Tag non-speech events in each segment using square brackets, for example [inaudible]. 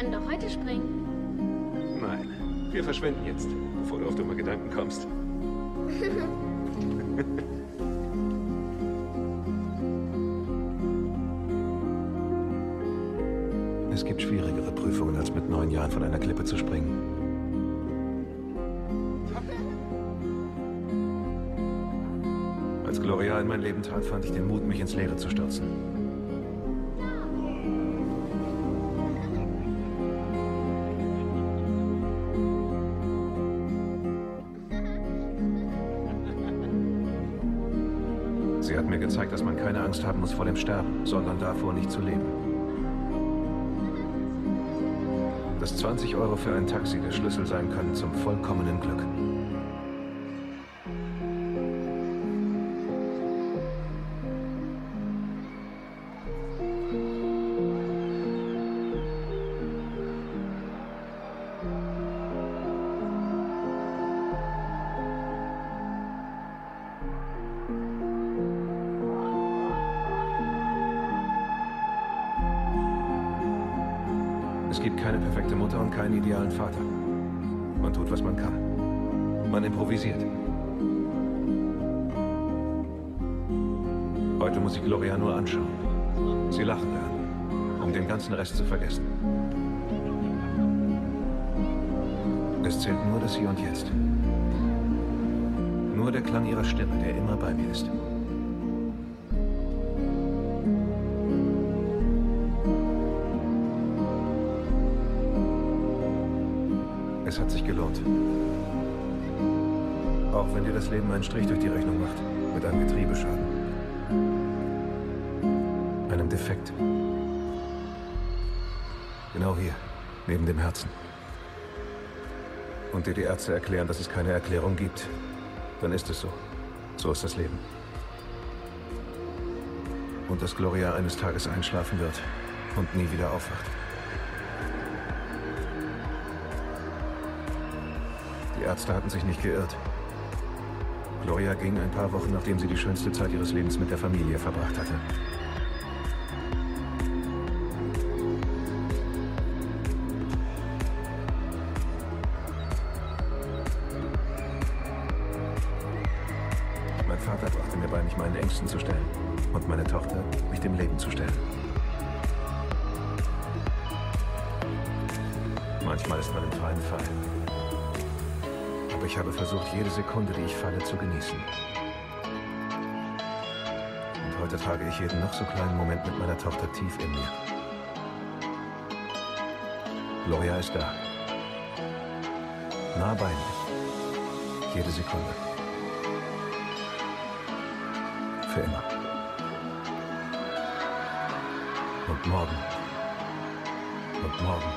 können doch heute springen. Nein, wir verschwinden jetzt, bevor du auf dumme Gedanken kommst. [laughs] Es gibt schwierigere Prüfungen, als mit neun Jahren von einer Klippe zu springen. Als Gloria in mein Leben trat, fand ich den Mut, mich ins Leere zu stürzen. Angst haben muss vor dem Sterben, sondern davor, nicht zu leben. Dass 20 Euro für ein Taxi der Schlüssel sein können zum vollkommenen Glück. Es zählt nur das Hier und Jetzt. Nur der Klang ihrer Stimme, der immer bei mir ist. Es hat sich gelohnt. Auch wenn dir das Leben einen Strich durch die Rechnung macht. Mit einem Getriebeschaden. Einem Defekt. Genau hier, neben dem Herzen. Und dir die Ärzte erklären, dass es keine Erklärung gibt. Dann ist es so. So ist das Leben. Und dass Gloria eines Tages einschlafen wird und nie wieder aufwacht. Die Ärzte hatten sich nicht geirrt. Gloria ging ein paar Wochen, nachdem sie die schönste Zeit ihres Lebens mit der Familie verbracht hatte. Nah bei mir. Jede Sekunde. Für immer. Und morgen. Und morgen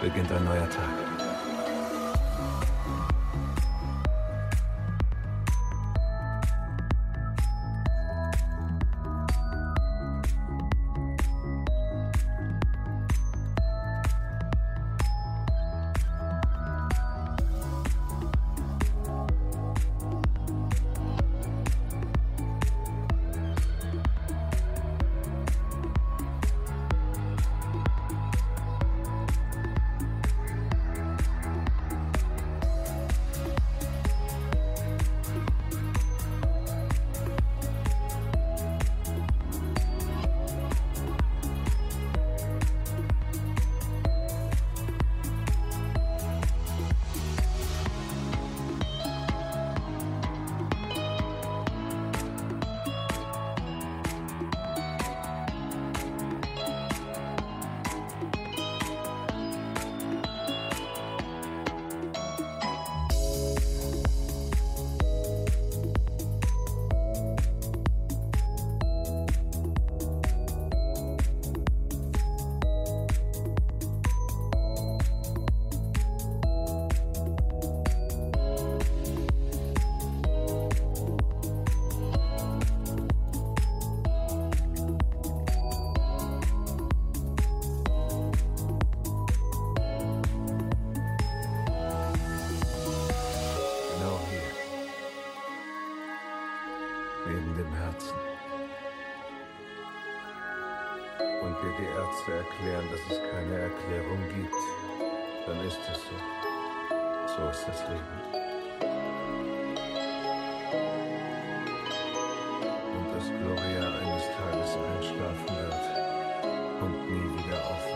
beginnt ein neuer Tag. im Herzen. Und wir die Ärzte erklären, dass es keine Erklärung gibt, dann ist es so. So ist das Leben. Und dass Gloria eines Tages einschlafen wird und nie wieder aufwacht.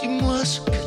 Dis-moi ce que